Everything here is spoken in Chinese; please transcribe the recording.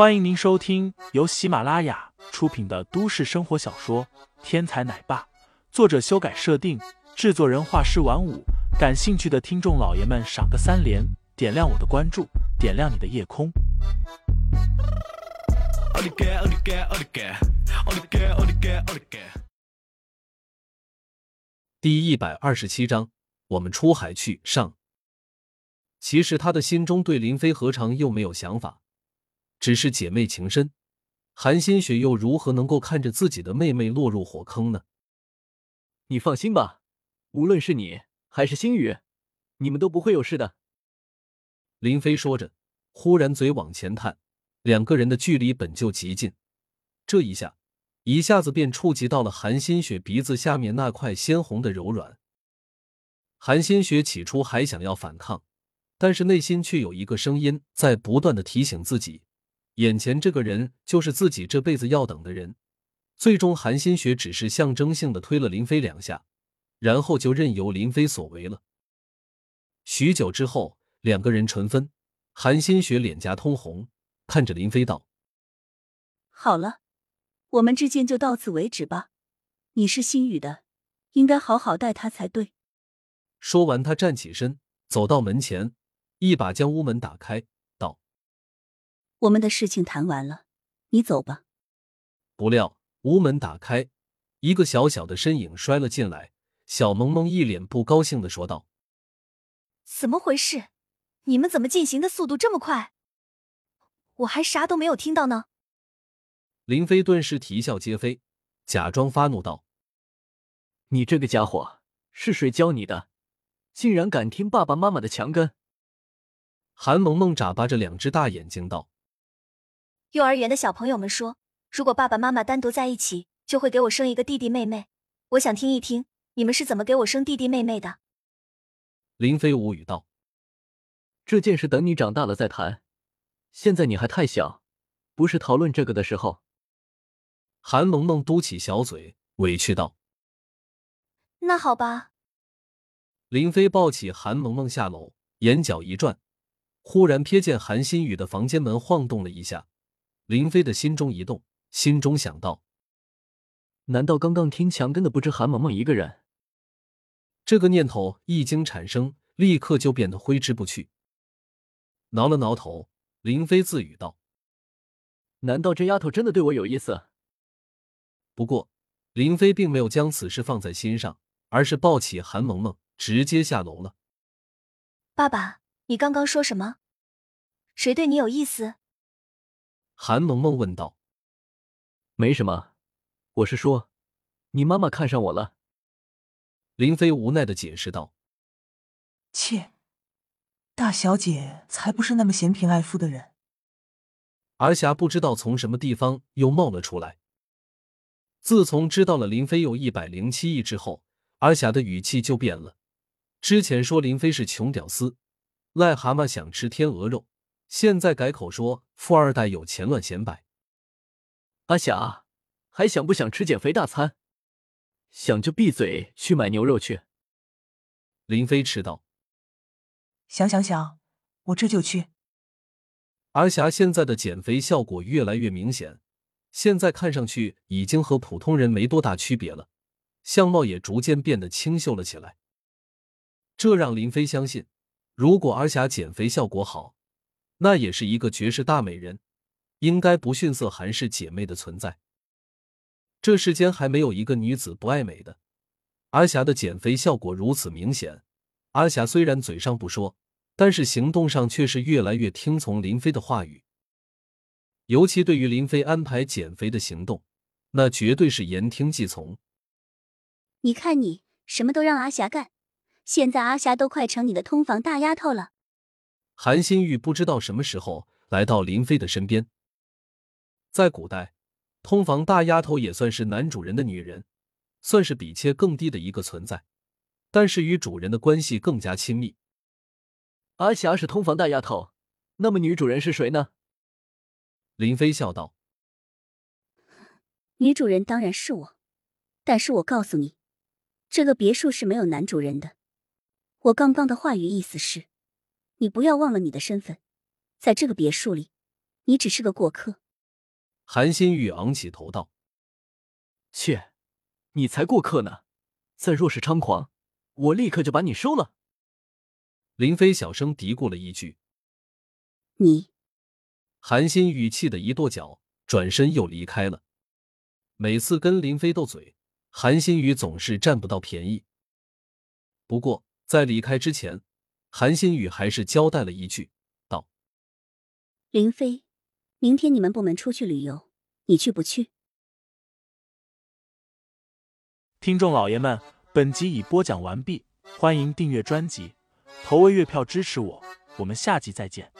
欢迎您收听由喜马拉雅出品的都市生活小说《天才奶爸》，作者修改设定，制作人画师晚舞。感兴趣的听众老爷们，赏个三连，点亮我的关注，点亮你的夜空。第一百二十七章，我们出海去上。其实他的心中对林飞何尝又没有想法，只是姐妹情深，韩新雪又如何能够看着自己的妹妹落入火坑呢？你放心吧，无论是你还是星宇，你们都不会有事的。林飞说着，忽然嘴往前探，两个人的距离本就极近，这一下，一下子便触及到了韩新雪鼻子下面那块鲜红的柔软。韩新雪起初还想要反抗。但是内心却有一个声音在不断的提醒自己，眼前这个人就是自己这辈子要等的人。最终，韩新雪只是象征性的推了林飞两下，然后就任由林飞所为了。许久之后，两个人唇分，韩新雪脸颊通红，看着林飞道：“好了，我们之间就到此为止吧。你是星宇的，应该好好待他才对。”说完，他站起身，走到门前。一把将屋门打开，道：“我们的事情谈完了，你走吧。”不料屋门打开，一个小小的身影摔了进来。小萌萌一脸不高兴的说道：“怎么回事？你们怎么进行的速度这么快？我还啥都没有听到呢。”林飞顿时啼笑皆非，假装发怒道：“你这个家伙，是谁教你的？竟然敢听爸爸妈妈的墙根！”韩萌萌眨巴着两只大眼睛道：“幼儿园的小朋友们说，如果爸爸妈妈单独在一起，就会给我生一个弟弟妹妹。我想听一听，你们是怎么给我生弟弟妹妹的？”林飞无语道：“这件事等你长大了再谈，现在你还太小，不是讨论这个的时候。”韩萌萌嘟起小嘴，委屈道：“那好吧。”林飞抱起韩萌萌下楼，眼角一转。忽然瞥见韩新宇的房间门晃动了一下，林飞的心中一动，心中想到：难道刚刚听墙根的不止韩萌萌一个人？这个念头一经产生，立刻就变得挥之不去。挠了挠头，林飞自语道：“难道这丫头真的对我有意思？”不过，林飞并没有将此事放在心上，而是抱起韩萌萌，直接下楼了。爸爸。你刚刚说什么？谁对你有意思？韩萌萌问道。没什么，我是说，你妈妈看上我了。林飞无奈的解释道。切，大小姐才不是那么嫌贫爱富的人。而霞不知道从什么地方又冒了出来。自从知道了林飞有一百零七亿之后，而霞的语气就变了。之前说林飞是穷屌丝。癞蛤蟆想吃天鹅肉，现在改口说富二代有钱乱显摆。阿霞，还想不想吃减肥大餐？想就闭嘴去买牛肉去。林飞斥道。想想想，我这就去。阿霞现在的减肥效果越来越明显，现在看上去已经和普通人没多大区别了，相貌也逐渐变得清秀了起来。这让林飞相信。如果阿霞减肥效果好，那也是一个绝世大美人，应该不逊色韩氏姐妹的存在。这世间还没有一个女子不爱美的。阿霞的减肥效果如此明显，阿霞虽然嘴上不说，但是行动上却是越来越听从林飞的话语。尤其对于林飞安排减肥的行动，那绝对是言听计从。你看你什么都让阿霞干。现在阿霞都快成你的通房大丫头了。韩新玉不知道什么时候来到林飞的身边。在古代，通房大丫头也算是男主人的女人，算是比妾更低的一个存在，但是与主人的关系更加亲密。阿霞是通房大丫头，那么女主人是谁呢？林飞笑道：“女主人当然是我，但是我告诉你，这个别墅是没有男主人的。”我刚刚的话语意思是，你不要忘了你的身份，在这个别墅里，你只是个过客。韩新宇昂起头道：“切，你才过客呢！再若是猖狂，我立刻就把你收了。”林飞小声嘀咕了一句：“你。”韩新宇气得一跺脚，转身又离开了。每次跟林飞斗嘴，韩新宇总是占不到便宜。不过在离开之前，韩新宇还是交代了一句，道：“林飞，明天你们部门出去旅游，你去不去？”听众老爷们，本集已播讲完毕，欢迎订阅专辑，投喂月票支持我，我们下集再见。